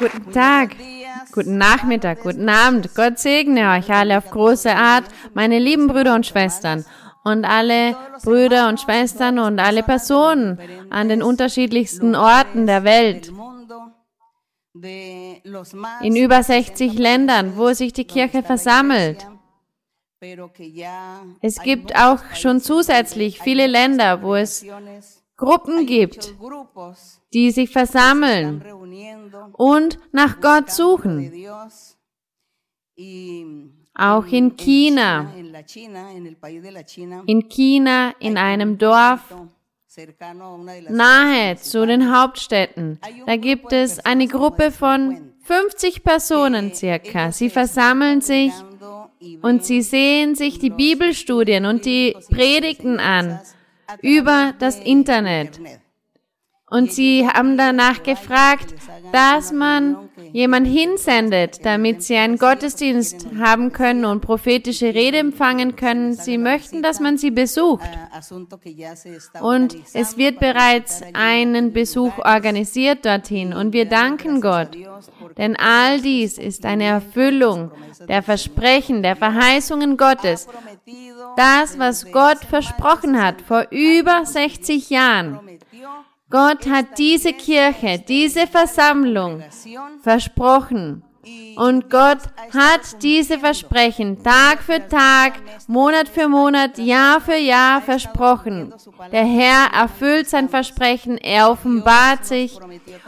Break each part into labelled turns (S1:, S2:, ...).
S1: Guten Tag, guten Nachmittag, guten Abend. Gott segne euch alle auf große Art, meine lieben Brüder und Schwestern und alle Brüder und Schwestern und alle Personen an den unterschiedlichsten Orten der Welt. In über 60 Ländern, wo sich die Kirche versammelt. Es gibt auch schon zusätzlich viele Länder, wo es Gruppen gibt, die sich versammeln und nach Gott suchen. Auch in China, in China, in einem Dorf nahe zu den Hauptstädten, da gibt es eine Gruppe von 50 Personen circa. Sie versammeln sich und sie sehen sich die Bibelstudien und die Predigten an über das Internet. Und sie haben danach gefragt, dass man jemand hinsendet, damit sie einen Gottesdienst haben können und prophetische Rede empfangen können. Sie möchten, dass man sie besucht. Und es wird bereits einen Besuch organisiert dorthin. Und wir danken Gott. Denn all dies ist eine Erfüllung der Versprechen, der Verheißungen Gottes. Das, was Gott versprochen hat vor über 60 Jahren. Gott hat diese Kirche, diese Versammlung versprochen. Und Gott hat diese Versprechen Tag für Tag, Monat für Monat, Jahr für Jahr versprochen. Der Herr erfüllt sein Versprechen, er offenbart sich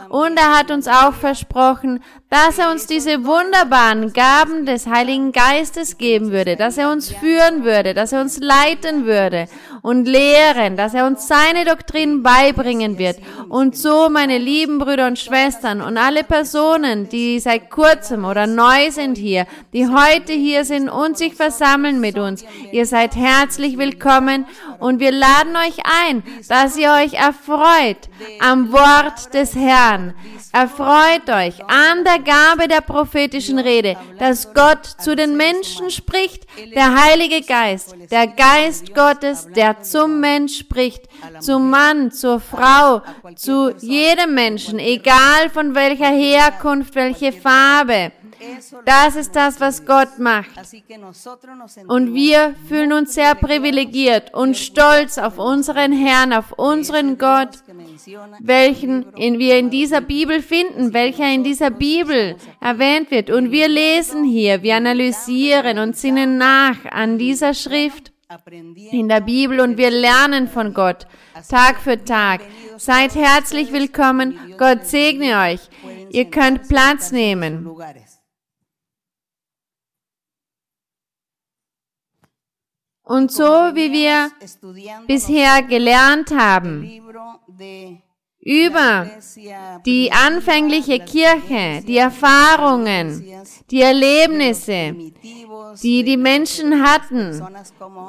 S1: und er hat uns auch versprochen, dass er uns diese wunderbaren Gaben des Heiligen Geistes geben würde, dass er uns führen würde, dass er uns leiten würde und lehren, dass er uns seine Doktrinen beibringen wird. Und so, meine lieben Brüder und Schwestern und alle Personen, die seit kurzem oder neu sind hier, die heute hier sind und sich versammeln mit uns, ihr seid herzlich willkommen und wir laden euch ein, dass ihr euch erfreut am Wort des Herrn. Erfreut euch an der Gabe der prophetischen Rede, dass Gott zu den Menschen spricht, der Heilige Geist, der Geist Gottes, der zum Mensch spricht, zum Mann, zur Frau, zu jedem Menschen, egal von welcher Herkunft, welche Farbe. Das ist das, was Gott macht. Und wir fühlen uns sehr privilegiert und stolz auf unseren Herrn, auf unseren Gott, welchen wir in dieser Bibel finden, welcher in dieser Bibel erwähnt wird. Und wir lesen hier, wir analysieren und sinnen nach an dieser Schrift in der Bibel und wir lernen von Gott Tag für Tag. Seid herzlich willkommen. Gott segne euch. Ihr könnt Platz nehmen. Und so wie wir bisher gelernt haben. über die anfängliche Kirche, die Erfahrungen, die Erlebnisse, die die Menschen hatten,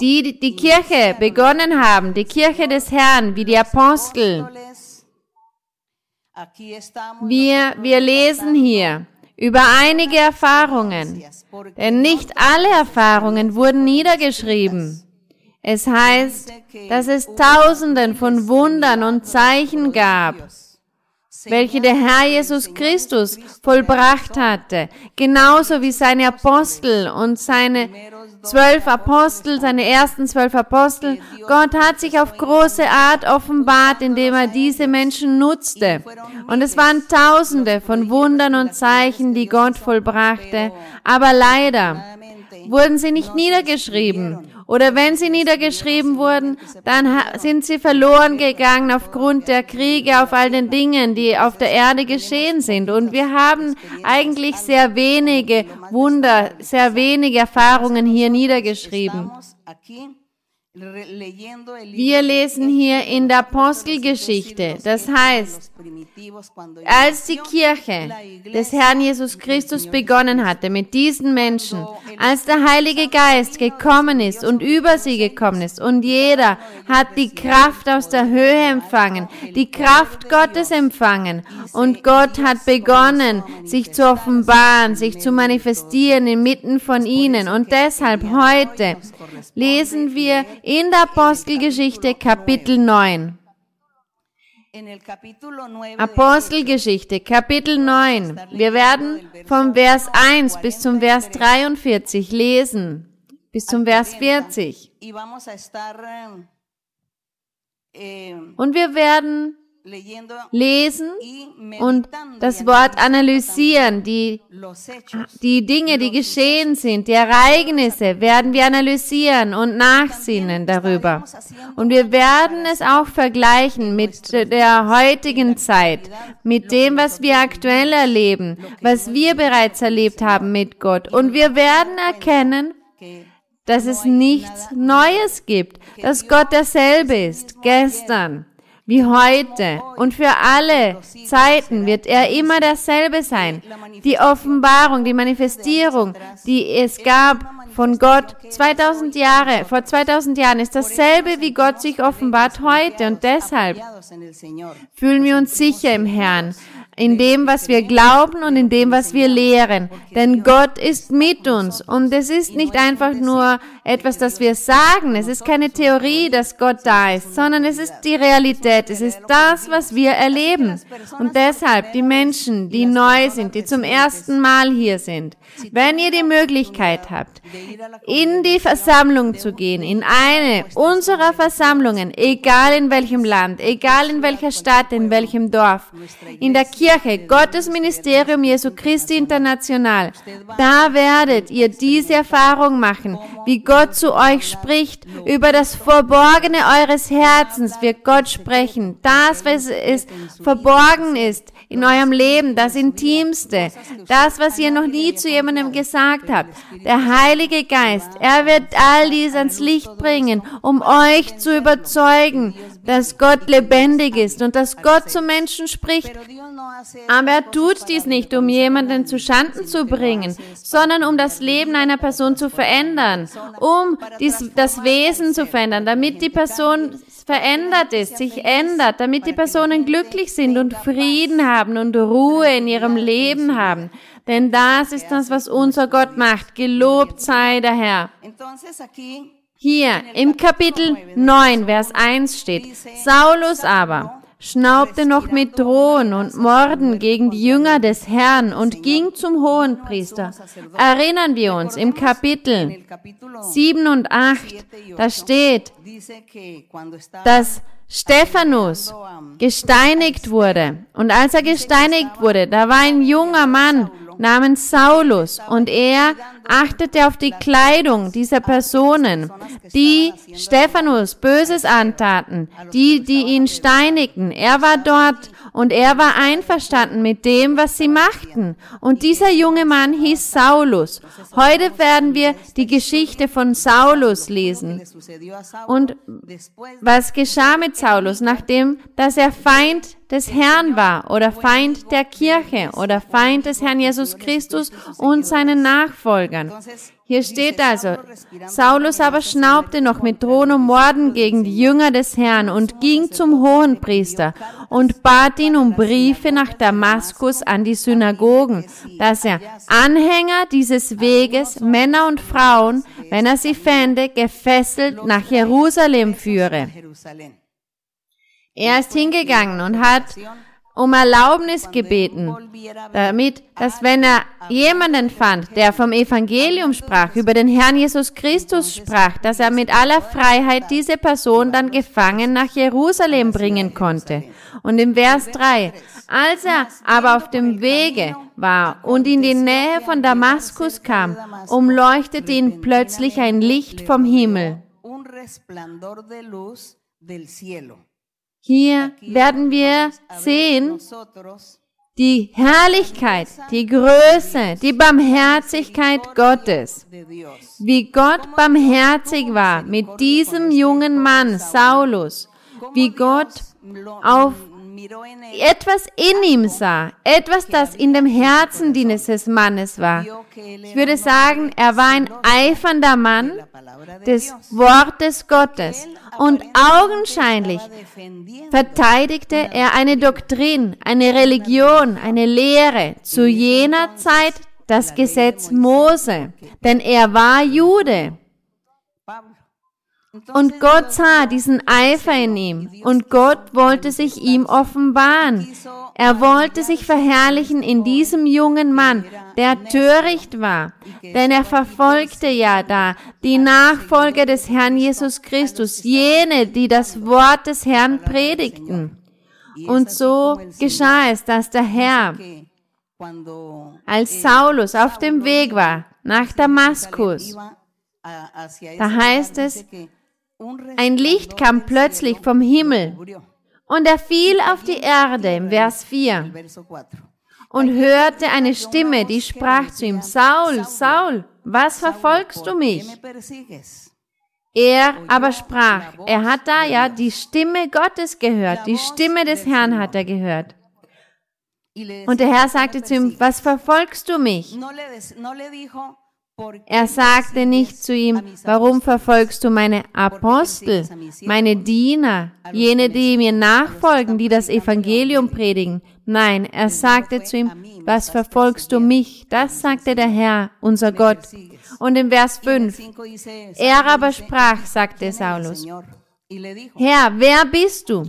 S1: die die Kirche begonnen haben, die Kirche des Herrn, wie die Apostel. Wir, wir lesen hier über einige Erfahrungen, denn nicht alle Erfahrungen wurden niedergeschrieben. Es heißt, dass es Tausenden von Wundern und Zeichen gab, welche der Herr Jesus Christus vollbracht hatte, genauso wie seine Apostel und seine zwölf Apostel, seine ersten zwölf Apostel. Gott hat sich auf große Art offenbart, indem er diese Menschen nutzte. Und es waren Tausende von Wundern und Zeichen, die Gott vollbrachte. Aber leider wurden sie nicht niedergeschrieben. Oder wenn sie niedergeschrieben wurden, dann sind sie verloren gegangen aufgrund der Kriege, auf all den Dingen, die auf der Erde geschehen sind. Und wir haben eigentlich sehr wenige Wunder, sehr wenige Erfahrungen hier niedergeschrieben. Wir lesen hier in der Apostelgeschichte, das heißt, als die Kirche des Herrn Jesus Christus begonnen hatte mit diesen Menschen, als der Heilige Geist gekommen ist und über sie gekommen ist. Und jeder hat die Kraft aus der Höhe empfangen, die Kraft Gottes empfangen. Und Gott hat begonnen, sich zu offenbaren, sich zu manifestieren inmitten von ihnen. und deshalb heute lesen wir in der Apostelgeschichte Kapitel 9. Apostelgeschichte, Kapitel 9. Wir werden vom Vers 1 bis zum Vers 43 lesen, bis zum Vers 40. Und wir werden lesen und das Wort analysieren. Die, die Dinge, die geschehen sind, die Ereignisse werden wir analysieren und nachsinnen darüber. Und wir werden es auch vergleichen mit der heutigen Zeit, mit dem, was wir aktuell erleben, was wir bereits erlebt haben mit Gott. Und wir werden erkennen, dass es nichts Neues gibt, dass Gott derselbe ist, gestern, wie heute und für alle Zeiten wird er immer derselbe sein. Die Offenbarung, die Manifestierung, die es gab von Gott 2000 Jahre, vor 2000 Jahren ist dasselbe, wie Gott sich offenbart heute und deshalb fühlen wir uns sicher im Herrn in dem, was wir glauben und in dem, was wir lehren. Denn Gott ist mit uns und es ist nicht einfach nur etwas, das wir sagen. Es ist keine Theorie, dass Gott da ist, sondern es ist die Realität. Es ist das, was wir erleben. Und deshalb die Menschen, die neu sind, die zum ersten Mal hier sind, wenn ihr die Möglichkeit habt, in die Versammlung zu gehen, in eine unserer Versammlungen, egal in welchem Land, egal in welcher Stadt, in welchem Dorf, in der Kirche, Gottes Ministerium Jesu Christi International, da werdet ihr diese Erfahrung machen, wie Gott zu euch spricht, über das Verborgene eures Herzens wird Gott sprechen, das, was es verborgen ist, in eurem Leben, das Intimste, das, was ihr noch nie zu jemandem gesagt habt. Der Heilige Geist, er wird all dies ans Licht bringen, um euch zu überzeugen, dass Gott lebendig ist und dass Gott zu Menschen spricht. Aber er tut dies nicht, um jemanden zu Schanden zu bringen, sondern um das Leben einer Person zu verändern, um dies, das Wesen zu verändern, damit die Person verändert ist, sich ändert, damit die Personen glücklich sind und Frieden haben und Ruhe in ihrem Leben haben. Denn das ist das, was unser Gott macht. Gelobt sei der Herr. Hier im Kapitel 9, Vers 1 steht, Saulus aber schnaubte noch mit Drohen und Morden gegen die Jünger des Herrn und ging zum Hohenpriester. Erinnern wir uns im Kapitel 7 und 8, da steht, dass Stephanus gesteinigt wurde. Und als er gesteinigt wurde, da war ein junger Mann namens Saulus und er achtete auf die Kleidung dieser Personen, die Stephanus Böses antaten, die, die ihn steinigten. Er war dort und er war einverstanden mit dem, was sie machten. Und dieser junge Mann hieß Saulus. Heute werden wir die Geschichte von Saulus lesen. Und was geschah mit Saulus, nachdem, dass er Feind des Herrn war oder Feind der Kirche oder Feind des Herrn Jesus Christus und seinen Nachfolgern. Hier steht also, Saulus aber schnaubte noch mit Drohen und Morden gegen die Jünger des Herrn und ging zum Hohenpriester und bat ihn um Briefe nach Damaskus an die Synagogen, dass er Anhänger dieses Weges, Männer und Frauen, wenn er sie fände, gefesselt nach Jerusalem führe. Er ist hingegangen und hat um Erlaubnis gebeten, damit, dass wenn er jemanden fand, der vom Evangelium sprach, über den Herrn Jesus Christus sprach, dass er mit aller Freiheit diese Person dann gefangen nach Jerusalem bringen konnte. Und im Vers 3, als er aber auf dem Wege war und in die Nähe von Damaskus kam, umleuchtete ihn plötzlich ein Licht vom Himmel. Hier werden wir sehen, die Herrlichkeit, die Größe, die Barmherzigkeit Gottes. Wie Gott barmherzig war mit diesem jungen Mann, Saulus. Wie Gott auf etwas in ihm sah, etwas, das in dem Herzen dieses Mannes war. Ich würde sagen, er war ein eifernder Mann des Wortes Gottes und augenscheinlich verteidigte er eine Doktrin, eine Religion, eine Lehre zu jener Zeit das Gesetz Mose, denn er war Jude. Und Gott sah diesen Eifer in ihm und Gott wollte sich ihm offenbaren. Er wollte sich verherrlichen in diesem jungen Mann, der töricht war, denn er verfolgte ja da die Nachfolger des Herrn Jesus Christus, jene, die das Wort des Herrn predigten. Und so geschah es, dass der Herr, als Saulus auf dem Weg war nach Damaskus, da heißt es, ein Licht kam plötzlich vom Himmel und er fiel auf die Erde im Vers 4 und hörte eine Stimme, die sprach zu ihm, Saul, Saul, was verfolgst du mich? Er aber sprach, er hat da ja die Stimme Gottes gehört, die Stimme des Herrn hat er gehört. Und der Herr sagte zu ihm, was verfolgst du mich? Er sagte nicht zu ihm, warum verfolgst du meine Apostel, meine Diener, jene, die mir nachfolgen, die das Evangelium predigen? Nein, er sagte zu ihm, was verfolgst du mich? Das sagte der Herr, unser Gott. Und im Vers 5, er aber sprach, sagte Saulus, Herr, wer bist du?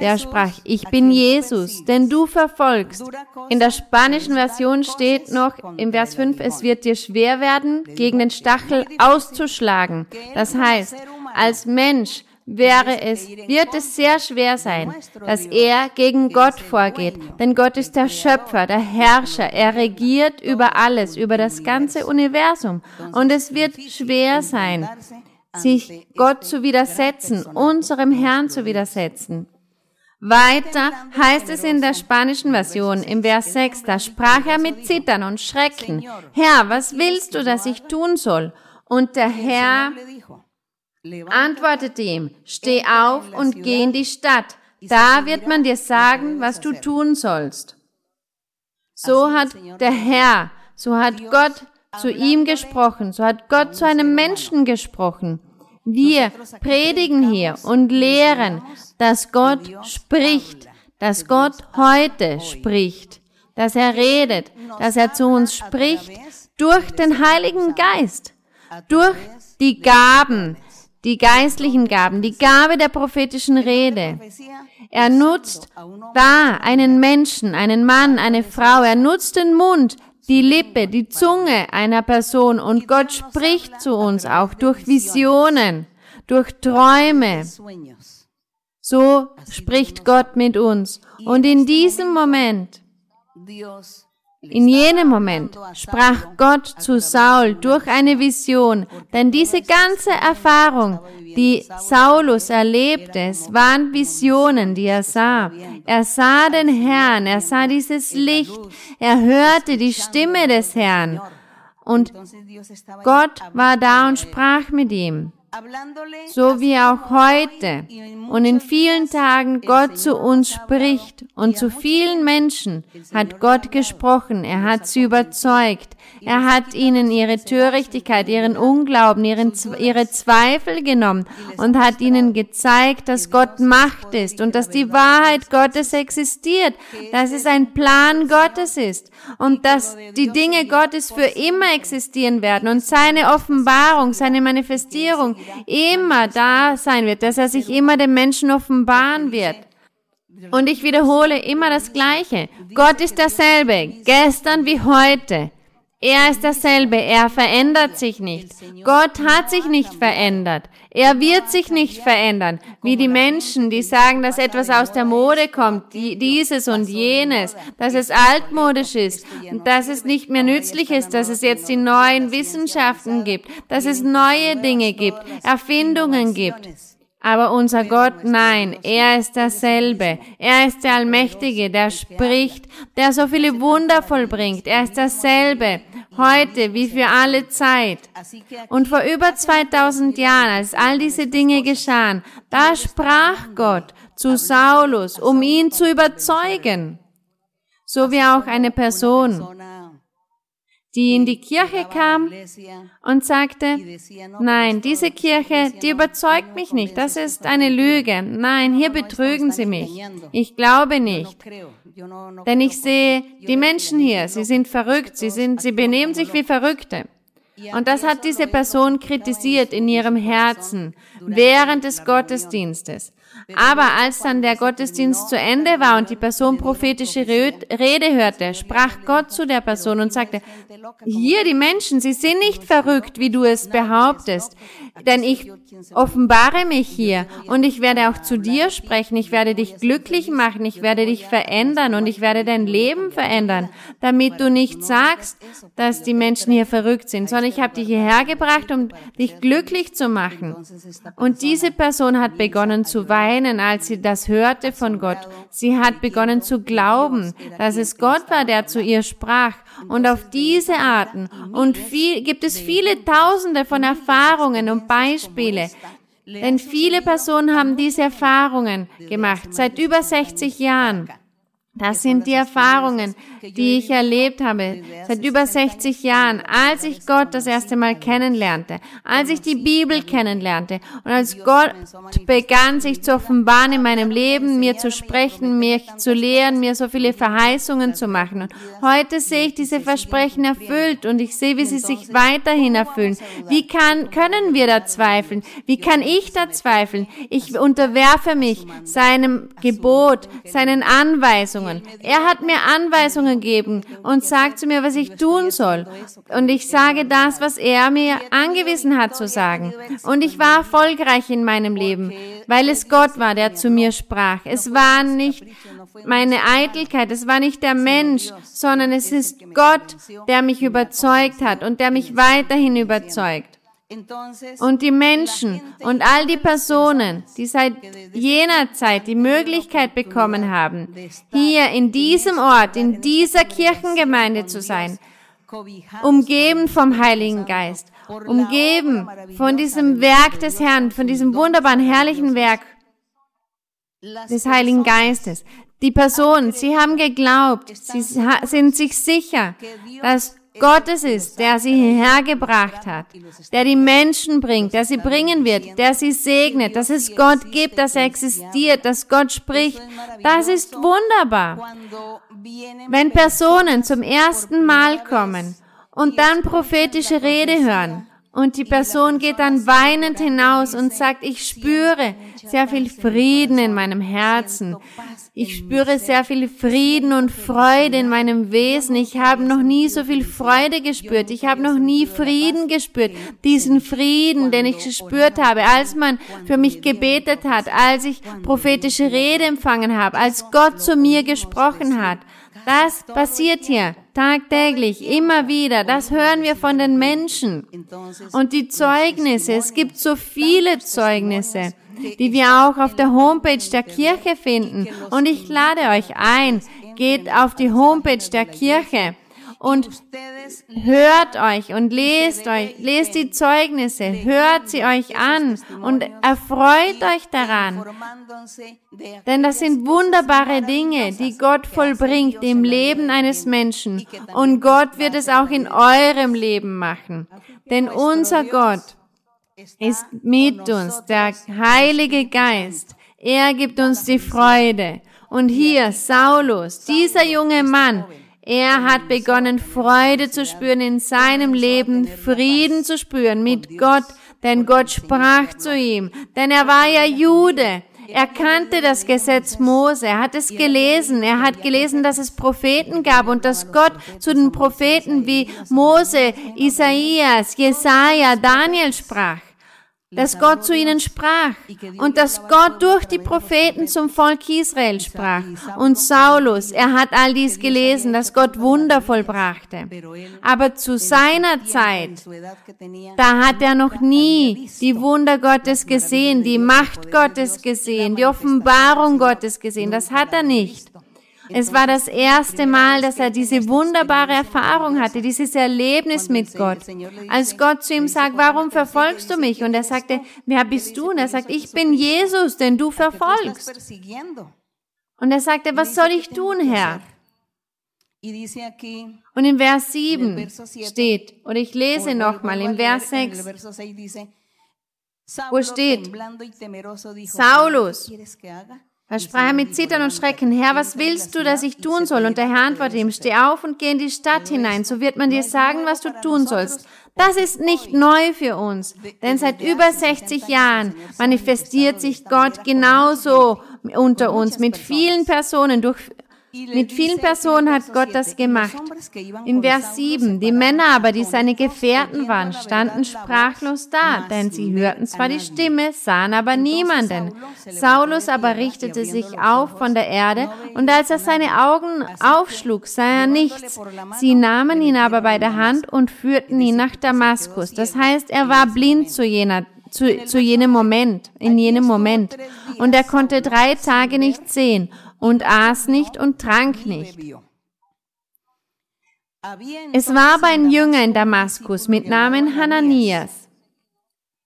S1: Der sprach, ich bin Jesus, den du verfolgst. In der spanischen Version steht noch im Vers 5, es wird dir schwer werden, gegen den Stachel auszuschlagen. Das heißt, als Mensch wäre es, wird es sehr schwer sein, dass er gegen Gott vorgeht. Denn Gott ist der Schöpfer, der Herrscher. Er regiert über alles, über das ganze Universum. Und es wird schwer sein, sich Gott zu widersetzen, unserem Herrn zu widersetzen. Weiter heißt es in der spanischen Version im Vers 6, da sprach er mit Zittern und Schrecken, Herr, was willst du, dass ich tun soll? Und der Herr antwortete ihm, steh auf und geh in die Stadt, da wird man dir sagen, was du tun sollst. So hat der Herr, so hat Gott zu ihm gesprochen, so hat Gott zu einem Menschen gesprochen. Wir predigen hier und lehren, dass Gott spricht, dass Gott heute spricht, dass er redet, dass er zu uns spricht durch den Heiligen Geist, durch die Gaben, die geistlichen Gaben, die Gabe der prophetischen Rede. Er nutzt da einen Menschen, einen Mann, eine Frau, er nutzt den Mund, die Lippe, die Zunge einer Person und Gott spricht zu uns auch durch Visionen, durch Träume. So spricht Gott mit uns. Und in diesem Moment in jenem Moment sprach Gott zu Saul durch eine Vision, denn diese ganze Erfahrung, die Saulus erlebte, es waren Visionen, die er sah. Er sah den Herrn, er sah dieses Licht, er hörte die Stimme des Herrn und Gott war da und sprach mit ihm so wie auch heute und in vielen Tagen Gott zu uns spricht und zu vielen Menschen hat Gott gesprochen, er hat sie überzeugt, er hat ihnen ihre Törichtigkeit, ihren Unglauben, ihren, ihre Zweifel genommen und hat ihnen gezeigt, dass Gott Macht ist und dass die Wahrheit Gottes existiert, dass es ein Plan Gottes ist und dass die Dinge Gottes für immer existieren werden und seine Offenbarung, seine Manifestierung immer da sein wird, dass er sich immer dem Menschen offenbaren wird. Und ich wiederhole immer das Gleiche. Gott ist derselbe, gestern wie heute. Er ist derselbe, er verändert sich nicht. Gott hat sich nicht verändert. Er wird sich nicht verändern, wie die Menschen, die sagen, dass etwas aus der Mode kommt, die, dieses und jenes, dass es altmodisch ist, dass es nicht mehr nützlich ist, dass es jetzt die neuen Wissenschaften gibt, dass es neue Dinge gibt, Erfindungen gibt. Aber unser Gott, nein, er ist derselbe. Er ist der Allmächtige, der spricht, der so viele Wunder vollbringt. Er ist derselbe, heute wie für alle Zeit. Und vor über 2000 Jahren, als all diese Dinge geschahen, da sprach Gott zu Saulus, um ihn zu überzeugen. So wie auch eine Person die in die Kirche kam und sagte, nein, diese Kirche, die überzeugt mich nicht, das ist eine Lüge, nein, hier betrügen sie mich, ich glaube nicht. Denn ich sehe, die Menschen hier, sie sind verrückt, sie, sind, sie benehmen sich wie Verrückte. Und das hat diese Person kritisiert in ihrem Herzen während des Gottesdienstes. Aber als dann der Gottesdienst zu Ende war und die Person prophetische Rede hörte, sprach Gott zu der Person und sagte, hier die Menschen, sie sind nicht verrückt, wie du es behauptest, denn ich offenbare mich hier und ich werde auch zu dir sprechen, ich werde dich glücklich machen, ich werde dich verändern und ich werde dein Leben verändern, damit du nicht sagst, dass die Menschen hier verrückt sind, sondern ich habe dich hierher gebracht, um dich glücklich zu machen. Und diese Person hat begonnen zu weinen als sie das hörte von Gott. Sie hat begonnen zu glauben, dass es Gott war, der zu ihr sprach. Und auf diese Arten und viel, gibt es viele Tausende von Erfahrungen und Beispiele. Denn viele Personen haben diese Erfahrungen gemacht, seit über 60 Jahren. Das sind die Erfahrungen, die ich erlebt habe seit über 60 Jahren, als ich Gott das erste Mal kennenlernte, als ich die Bibel kennenlernte und als Gott begann, sich zu offenbaren in meinem Leben, mir zu sprechen, mich zu lehren, mir so viele Verheißungen zu machen. Und heute sehe ich diese Versprechen erfüllt und ich sehe, wie sie sich weiterhin erfüllen. Wie kann, können wir da zweifeln? Wie kann ich da zweifeln? Ich unterwerfe mich seinem Gebot, seinen Anweisungen. Anweisungen. Er hat mir Anweisungen gegeben und sagt zu mir, was ich tun soll. Und ich sage das, was er mir angewiesen hat zu sagen. Und ich war erfolgreich in meinem Leben, weil es Gott war, der zu mir sprach. Es war nicht meine Eitelkeit, es war nicht der Mensch, sondern es ist Gott, der mich überzeugt hat und der mich weiterhin überzeugt. Und die Menschen und all die Personen, die seit jener Zeit die Möglichkeit bekommen haben, hier in diesem Ort, in dieser Kirchengemeinde zu sein, umgeben vom Heiligen Geist, umgeben von diesem Werk des Herrn, von diesem wunderbaren, herrlichen Werk des Heiligen Geistes. Die Personen, sie haben geglaubt, sie sind sich sicher, dass Gott es ist, der sie hierher gebracht hat, der die Menschen bringt, der sie bringen wird, der sie segnet, dass es Gott gibt, dass er existiert, dass Gott spricht. Das ist wunderbar. Wenn Personen zum ersten Mal kommen und dann prophetische Rede hören, und die Person geht dann weinend hinaus und sagt, ich spüre sehr viel Frieden in meinem Herzen. Ich spüre sehr viel Frieden und Freude in meinem Wesen. Ich habe noch nie so viel Freude gespürt. Ich habe noch nie Frieden gespürt. Diesen Frieden, den ich gespürt habe, als man für mich gebetet hat, als ich prophetische Rede empfangen habe, als Gott zu mir gesprochen hat. Das passiert hier tagtäglich, immer wieder. Das hören wir von den Menschen. Und die Zeugnisse, es gibt so viele Zeugnisse, die wir auch auf der Homepage der Kirche finden. Und ich lade euch ein, geht auf die Homepage der Kirche und hört euch und lest euch, lest die Zeugnisse, hört sie euch an und erfreut euch daran. Denn das sind wunderbare Dinge, die Gott vollbringt im Leben eines Menschen. Und Gott wird es auch in eurem Leben machen. Denn unser Gott ist mit uns, der Heilige Geist. Er gibt uns die Freude. Und hier, Saulus, dieser junge Mann, er hat begonnen, Freude zu spüren in seinem Leben, Frieden zu spüren mit Gott, denn Gott sprach zu ihm, denn er war ja Jude. Er kannte das Gesetz Mose, er hat es gelesen, er hat gelesen, dass es Propheten gab und dass Gott zu den Propheten wie Mose, Isaias, Jesaja, Daniel sprach dass Gott zu ihnen sprach und dass Gott durch die Propheten zum Volk Israel sprach. Und Saulus, er hat all dies gelesen, dass Gott Wunder vollbrachte. Aber zu seiner Zeit, da hat er noch nie die Wunder Gottes gesehen, die Macht Gottes gesehen, die Offenbarung Gottes gesehen. Das hat er nicht. Es war das erste Mal, dass er diese wunderbare Erfahrung hatte, dieses Erlebnis mit Gott. Als Gott zu ihm sagt, warum verfolgst du mich? Und er sagte, wer bist du? Und er sagt, ich bin Jesus, den du verfolgst. Und er sagte, was soll ich tun, Herr? Und in Vers 7 steht, oder ich lese nochmal, in Vers 6, wo steht, Saulus, Da sprach er mit Zittern und Schrecken, Herr, was willst du, dass ich tun soll? Und der Herr antwortete ihm, steh auf und geh in die Stadt hinein, so wird man dir sagen, was du tun sollst. Das ist nicht neu für uns, denn seit über 60 Jahren manifestiert sich Gott genauso unter uns mit vielen Personen durch mit vielen Personen hat Gott das gemacht. In Vers 7, die Männer aber, die seine Gefährten waren, standen sprachlos da, denn sie hörten zwar die Stimme, sahen aber niemanden. Saulus aber richtete sich auf von der Erde, und als er seine Augen aufschlug, sah er nichts. Sie nahmen ihn aber bei der Hand und führten ihn nach Damaskus. Das heißt, er war blind zu jener zu, zu jenem Moment, in jenem Moment. Und er konnte drei Tage nicht sehen und aß nicht und trank nicht. Es war aber ein Jünger in Damaskus mit Namen Hananias.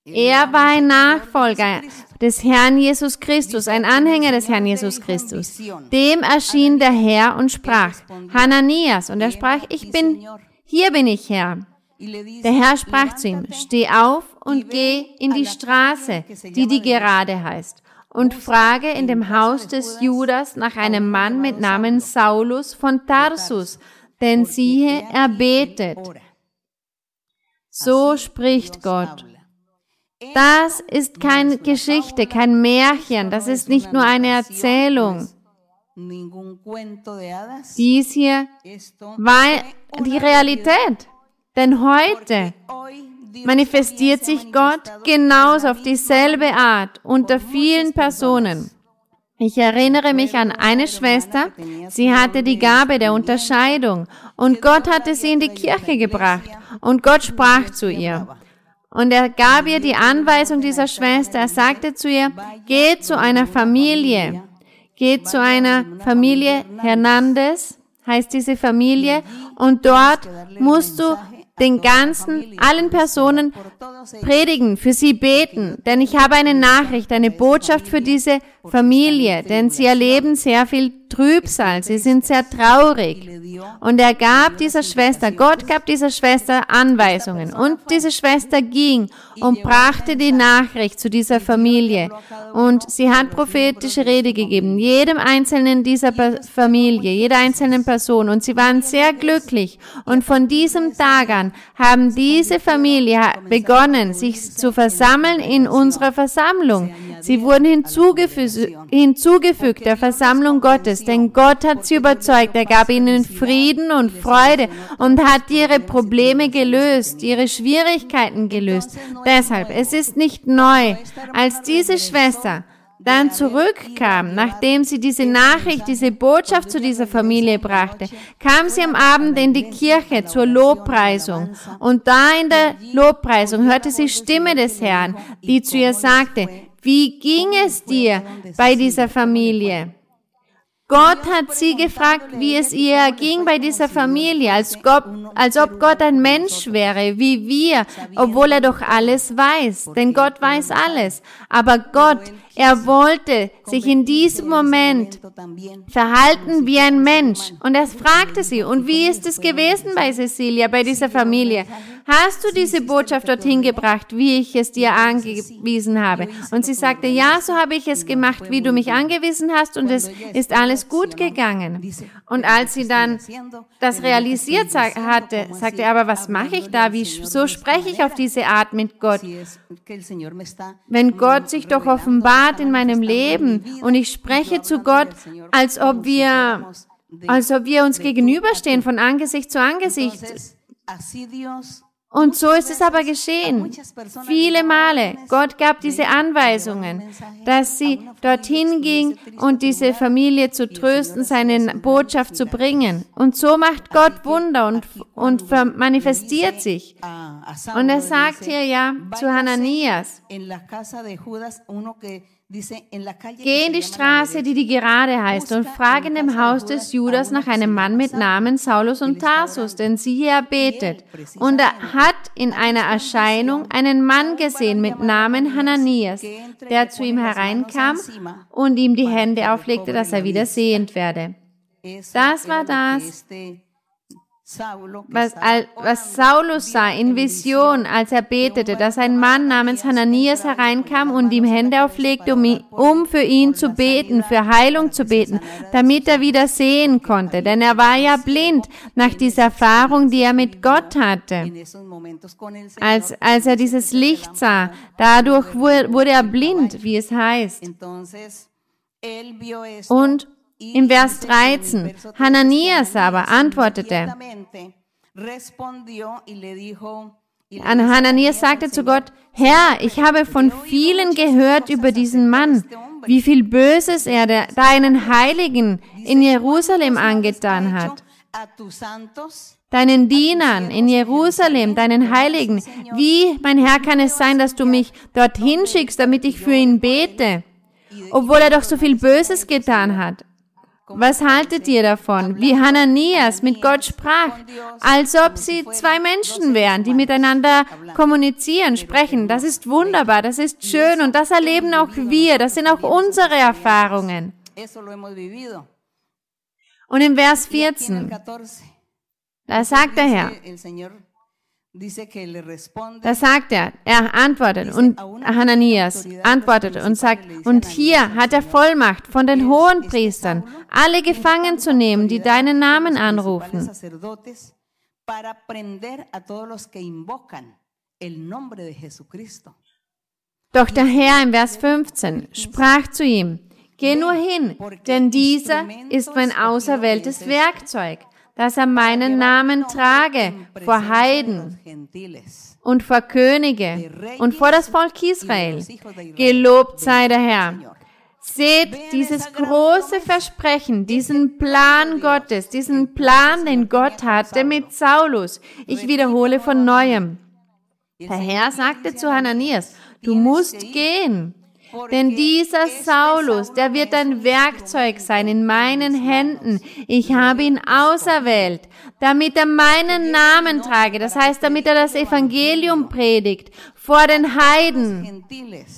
S1: Er war ein Nachfolger des Herrn Jesus Christus, ein Anhänger des Herrn Jesus Christus. Dem erschien der Herr und sprach, Hananias, und er sprach, ich bin, hier bin ich, Herr. Der Herr sprach zu ihm, steh auf und geh in die Straße, die die gerade heißt, und frage in dem Haus des Judas nach einem Mann mit Namen Saulus von Tarsus, denn siehe, er betet. So spricht Gott. Das ist keine Geschichte, kein Märchen, das ist nicht nur eine Erzählung. Dies hier war die Realität. Denn heute manifestiert sich Gott genauso auf dieselbe Art unter vielen Personen. Ich erinnere mich an eine Schwester, sie hatte die Gabe der Unterscheidung und Gott hatte sie in die Kirche gebracht und Gott sprach zu ihr. Und er gab ihr die Anweisung dieser Schwester, er sagte zu ihr, geh zu einer Familie, geh zu einer Familie Hernandez, heißt diese Familie, und dort musst du den ganzen, allen Personen predigen, für sie beten, denn ich habe eine Nachricht, eine Botschaft für diese Familie, denn sie erleben sehr viel Trübsal, sie sind sehr traurig. Und er gab dieser Schwester, Gott gab dieser Schwester Anweisungen. Und diese Schwester ging und brachte die Nachricht zu dieser Familie. Und sie hat prophetische Rede gegeben, jedem einzelnen dieser Familie, jeder einzelnen Person. Und sie waren sehr glücklich. Und von diesem Tag an haben diese Familie begonnen, sich zu versammeln in unserer Versammlung. Sie wurden hinzugefügt, hinzugefügt der Versammlung Gottes, denn Gott hat sie überzeugt. Er gab ihnen Frieden und Freude und hat ihre Probleme gelöst, ihre Schwierigkeiten gelöst. Deshalb, es ist nicht neu, als diese Schwester dann zurückkam, nachdem sie diese Nachricht, diese Botschaft zu dieser Familie brachte, kam sie am Abend in die Kirche zur Lobpreisung. Und da in der Lobpreisung hörte sie Stimme des Herrn, die zu ihr sagte, wie ging es dir bei dieser Familie? Gott hat sie gefragt, wie es ihr ging bei dieser Familie, als, Gott, als ob Gott ein Mensch wäre, wie wir, obwohl er doch alles weiß. Denn Gott weiß alles. Aber Gott er wollte sich in diesem Moment verhalten wie ein Mensch. Und er fragte sie, und wie ist es gewesen bei Cecilia, bei dieser Familie? Hast du diese Botschaft dorthin gebracht, wie ich es dir angewiesen habe? Und sie sagte, ja, so habe ich es gemacht, wie du mich angewiesen hast, und es ist alles gut gegangen. Und als sie dann das realisiert hatte, sagte er, aber was mache ich da? Wie, so spreche ich auf diese Art mit Gott. Wenn Gott sich doch offenbart, Tat in meinem Leben und ich spreche zu Gott, als ob wir, als ob wir uns gegenüberstehen von Angesicht zu Angesicht. Und so ist es aber geschehen. Viele Male. Gott gab diese Anweisungen, dass sie dorthin ging und diese Familie zu trösten, seine Botschaft zu bringen. Und so macht Gott Wunder und, und manifestiert sich. Und er sagt hier ja zu Hananias, Geh in die Straße, die die gerade heißt, und frage in dem Haus des Judas nach einem Mann mit Namen Saulus und Tarsus, denn siehe, er betet. Und er hat in einer Erscheinung einen Mann gesehen mit Namen Hananias, der zu ihm hereinkam und ihm die Hände auflegte, dass er wieder sehend werde. Das war das, was, was Saulus sah in Vision, als er betete, dass ein Mann namens Hananias hereinkam und ihm Hände auflegte, um, um für ihn zu beten, für Heilung zu beten, damit er wieder sehen konnte. Denn er war ja blind nach dieser Erfahrung, die er mit Gott hatte. Als, als er dieses Licht sah, dadurch wurde er blind, wie es heißt. Und im Vers 13, Hananias aber antwortete, an Hananias sagte zu Gott, Herr, ich habe von vielen gehört über diesen Mann, wie viel Böses er deinen Heiligen in Jerusalem angetan hat. Deinen Dienern in Jerusalem, deinen Heiligen. Wie, mein Herr, kann es sein, dass du mich dorthin schickst, damit ich für ihn bete, obwohl er doch so viel Böses getan hat? Was haltet ihr davon? Wie Hananias mit Gott sprach, als ob sie zwei Menschen wären, die miteinander kommunizieren, sprechen. Das ist wunderbar, das ist schön und das erleben auch wir. Das sind auch unsere Erfahrungen. Und im Vers 14, da sagt der Herr, da sagt er, er antwortet und Hananias antwortet und sagt, und hier hat er Vollmacht von den hohen Priestern, alle gefangen zu nehmen, die deinen Namen anrufen. Doch der Herr im Vers 15 sprach zu ihm, Geh nur hin, denn dieser ist mein auserwähltes Werkzeug dass er meinen Namen trage vor Heiden und vor Könige und vor das Volk Israel. Gelobt sei der Herr. Seht dieses große Versprechen, diesen Plan Gottes, diesen Plan, den Gott hatte mit Saulus. Ich wiederhole von neuem. Der Herr sagte zu Hananias, du musst gehen. Denn dieser Saulus, der wird ein Werkzeug sein in meinen Händen. Ich habe ihn auserwählt, damit er meinen Namen trage. Das heißt, damit er das Evangelium predigt vor den Heiden.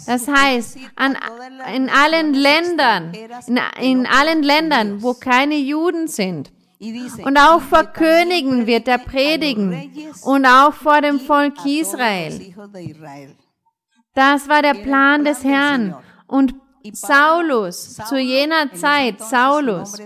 S1: Das heißt, an, in allen Ländern, in, in allen Ländern, wo keine Juden sind. Und auch vor Königen wird er predigen und auch vor dem Volk Israel. Das war der Plan des Herrn. Und Saulus, zu jener Zeit, Saulus,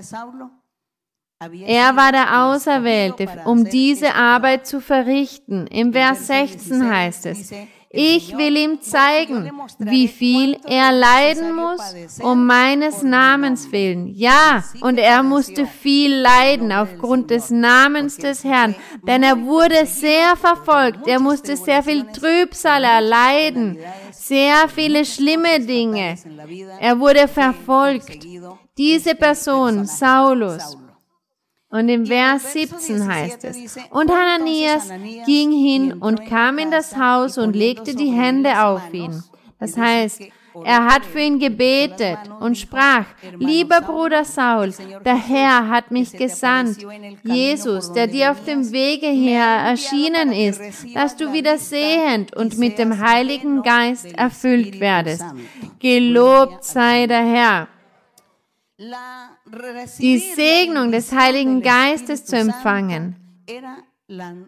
S1: er war der Auserwählte, um diese Arbeit zu verrichten. Im Vers 16 heißt es, ich will ihm zeigen, wie viel er leiden muss, um meines Namens willen. Ja, und er musste viel leiden aufgrund des Namens des Herrn, denn er wurde sehr verfolgt. Er musste sehr viel Trübsal erleiden, sehr viele schlimme Dinge. Er wurde verfolgt. Diese Person, Saulus, und im Vers 17 heißt es, und Hananias ging hin und kam in das Haus und legte die Hände auf ihn. Das heißt, er hat für ihn gebetet und sprach, lieber Bruder Saul, der Herr hat mich gesandt, Jesus, der dir auf dem Wege hier erschienen ist, dass du wieder sehend und mit dem Heiligen Geist erfüllt werdest. Gelobt sei der Herr die Segnung des Heiligen Geistes zu empfangen.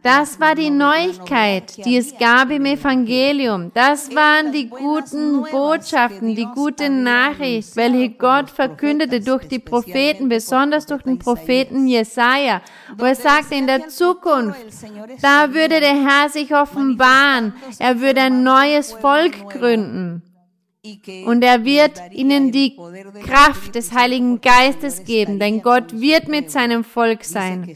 S1: Das war die Neuigkeit, die es gab im Evangelium. Das waren die guten Botschaften, die gute Nachricht, welche Gott verkündete durch die Propheten, besonders durch den Propheten Jesaja, wo er sagte, in der Zukunft, da würde der Herr sich offenbaren, er würde ein neues Volk gründen. Und er wird ihnen die Kraft des Heiligen Geistes geben, denn Gott wird mit seinem Volk sein.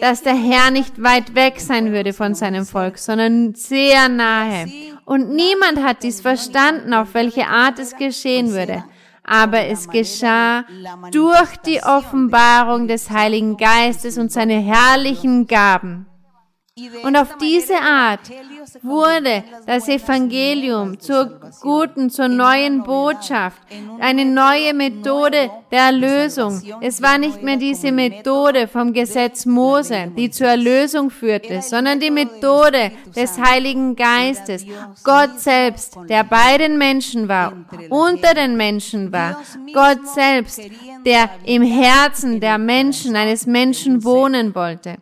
S1: Dass der Herr nicht weit weg sein würde von seinem Volk, sondern sehr nahe. Und niemand hat dies verstanden, auf welche Art es geschehen würde. Aber es geschah durch die Offenbarung des Heiligen Geistes und seine herrlichen Gaben. Und auf diese Art wurde das Evangelium zur guten, zur neuen Botschaft, eine neue Methode der Erlösung. Es war nicht mehr diese Methode vom Gesetz Mose, die zur Erlösung führte, sondern die Methode des Heiligen Geistes. Gott selbst, der bei den Menschen war, unter den Menschen war. Gott selbst, der im Herzen der Menschen, eines Menschen wohnen wollte.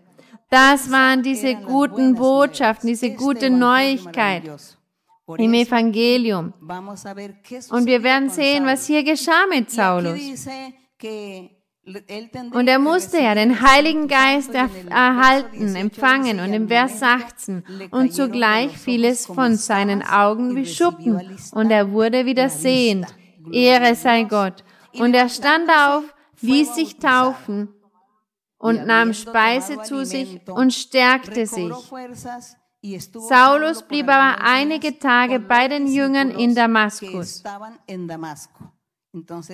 S1: Das waren diese guten Botschaften, diese gute Neuigkeit im Evangelium. Und wir werden sehen, was hier geschah mit Saulus. Und er musste ja den Heiligen Geist erhalten, empfangen. und im Vers 18 und zugleich fiel es von seinen Augen wie Schuppen. und er wurde wieder sehend. Ehre sei Gott. Und er stand auf, ließ sich taufen und nahm Speise zu sich und stärkte sich. Saulus blieb aber einige Tage bei den Jüngern in Damaskus.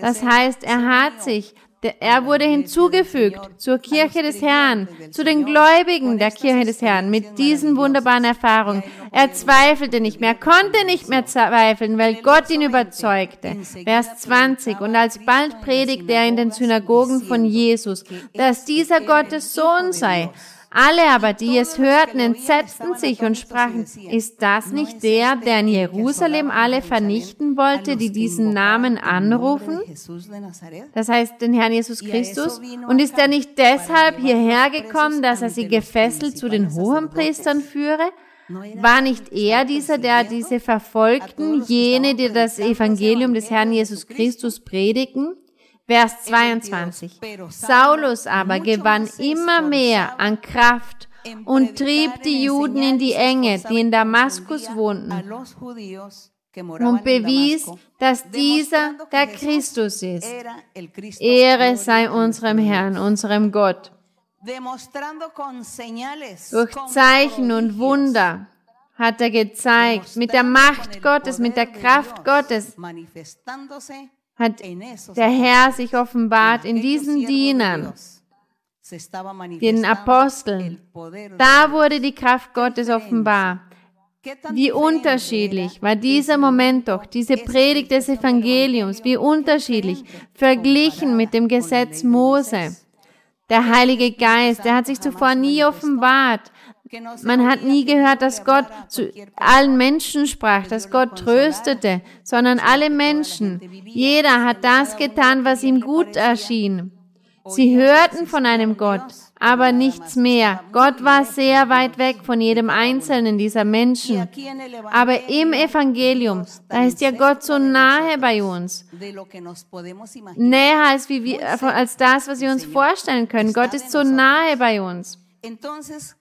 S1: Das heißt, er hat sich er wurde hinzugefügt zur Kirche des Herrn, zu den Gläubigen der Kirche des Herrn mit diesen wunderbaren Erfahrungen. Er zweifelte nicht mehr, konnte nicht mehr zweifeln, weil Gott ihn überzeugte. Vers 20. Und alsbald predigte er in den Synagogen von Jesus, dass dieser Gottes Sohn sei alle aber, die es hörten, entsetzten sich und sprachen, ist das nicht der, der in Jerusalem alle vernichten wollte, die diesen Namen anrufen? Das heißt, den Herrn Jesus Christus. Und ist er nicht deshalb hierher gekommen, dass er sie gefesselt zu den Hohenpriestern führe? War nicht er dieser, der diese Verfolgten, jene, die das Evangelium des Herrn Jesus Christus predigen? Vers 22. Saulus aber gewann immer mehr an Kraft und trieb die Juden in die Enge, die in Damaskus wohnten, und bewies, dass dieser der Christus ist. Ehre sei unserem Herrn, unserem Gott. Durch Zeichen und Wunder hat er gezeigt, mit der Macht Gottes, mit der Kraft Gottes, hat der Herr sich offenbart in diesen Dienern, den Aposteln. Da wurde die Kraft Gottes offenbar. Wie unterschiedlich war dieser Moment doch, diese Predigt des Evangeliums, wie unterschiedlich, verglichen mit dem Gesetz Mose. Der Heilige Geist, der hat sich zuvor nie offenbart, man hat nie gehört, dass Gott zu allen Menschen sprach, dass Gott tröstete, sondern alle Menschen. Jeder hat das getan, was ihm gut erschien. Sie hörten von einem Gott, aber nichts mehr. Gott war sehr weit weg von jedem einzelnen dieser Menschen. Aber im Evangelium, da ist ja Gott so nahe bei uns. Näher als, wie wir, als das, was wir uns vorstellen können. Gott ist so nahe bei uns.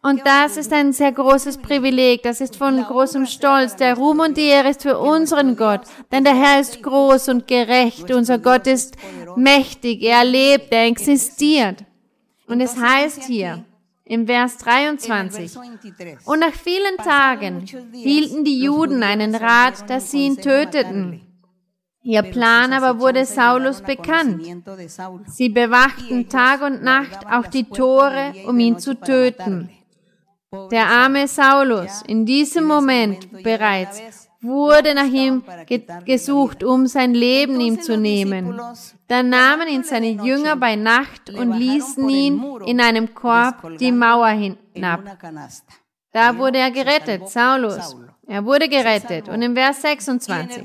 S1: Und das ist ein sehr großes Privileg, das ist von großem Stolz. Der Ruhm und die Ehre ist für unseren Gott, denn der Herr ist groß und gerecht. Unser Gott ist mächtig, er lebt, er existiert. Und es heißt hier im Vers 23, und nach vielen Tagen hielten die Juden einen Rat, dass sie ihn töteten. Ihr Plan aber wurde Saulus bekannt. Sie bewachten Tag und Nacht auch die Tore, um ihn zu töten. Der arme Saulus, in diesem Moment bereits, wurde nach ihm ge gesucht, um sein Leben ihm zu nehmen. Dann nahmen ihn seine Jünger bei Nacht und ließen ihn in einem Korb die Mauer hinab. Da wurde er gerettet, Saulus. Er wurde gerettet. Und im Vers 26.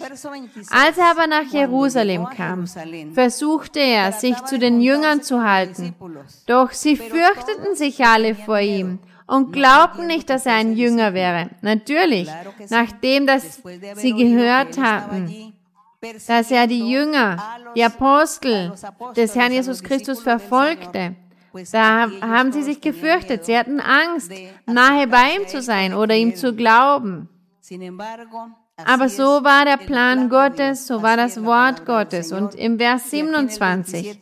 S1: Als er aber nach Jerusalem kam, versuchte er, sich zu den Jüngern zu halten. Doch sie fürchteten sich alle vor ihm und glaubten nicht, dass er ein Jünger wäre. Natürlich, nachdem das sie gehört hatten, dass er die Jünger, die Apostel des Herrn Jesus Christus verfolgte, da haben sie sich gefürchtet. Sie hatten Angst, nahe bei ihm zu sein oder ihm zu glauben. Aber so war der Plan Gottes, so war das Wort Gottes. Und im Vers 27,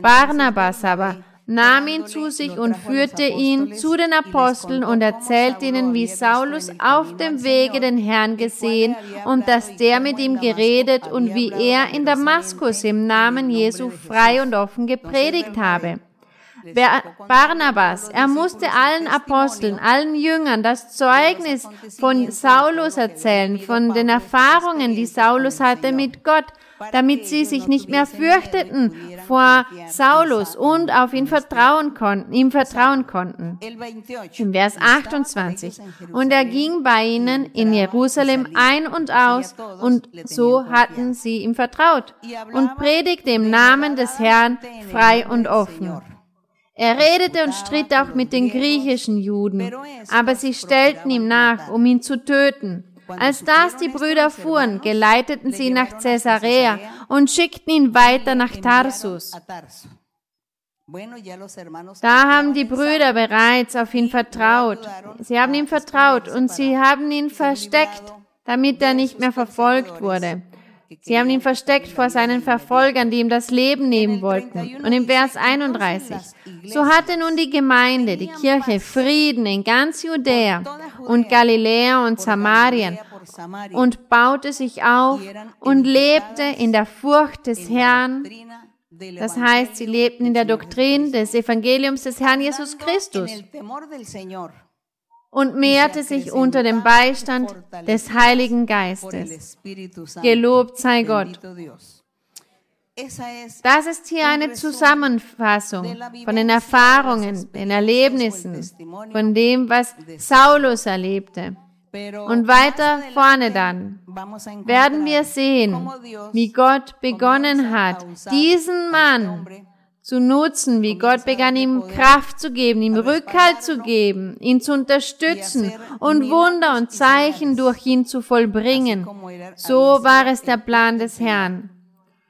S1: Barnabas aber nahm ihn zu sich und führte ihn zu den Aposteln und erzählte ihnen, wie Saulus auf dem Wege den Herrn gesehen und dass der mit ihm geredet und wie er in Damaskus im Namen Jesu frei und offen gepredigt habe. Barnabas, er musste allen Aposteln, allen Jüngern das Zeugnis von Saulus erzählen, von den Erfahrungen, die Saulus hatte mit Gott, damit sie sich nicht mehr fürchteten vor Saulus und auf ihn vertrauen konnten, ihm vertrauen konnten. Im Vers 28. Und er ging bei ihnen in Jerusalem ein und aus und so hatten sie ihm vertraut und predigte im Namen des Herrn frei und offen. Er redete und stritt auch mit den griechischen Juden, aber sie stellten ihm nach, um ihn zu töten. Als das die Brüder fuhren, geleiteten sie nach Caesarea und schickten ihn weiter nach Tarsus. Da haben die Brüder bereits auf ihn vertraut. Sie haben ihm vertraut und sie haben ihn versteckt, damit er nicht mehr verfolgt wurde. Sie haben ihn versteckt vor seinen Verfolgern, die ihm das Leben nehmen wollten. Und im Vers 31. So hatte nun die Gemeinde, die Kirche, Frieden in ganz Judäa und Galiläa und Samarien und baute sich auf und lebte in der Furcht des Herrn. Das heißt, sie lebten in der Doktrin des Evangeliums des Herrn Jesus Christus und mehrte sich unter dem Beistand des Heiligen Geistes. Gelobt sei Gott. Das ist hier eine Zusammenfassung von den Erfahrungen, den Erlebnissen, von dem, was Saulus erlebte. Und weiter vorne dann werden wir sehen, wie Gott begonnen hat, diesen Mann zu nutzen, wie Gott begann ihm Kraft zu geben, ihm Rückhalt zu geben, ihn zu unterstützen und Wunder und Zeichen durch ihn zu vollbringen. So war es der Plan des Herrn.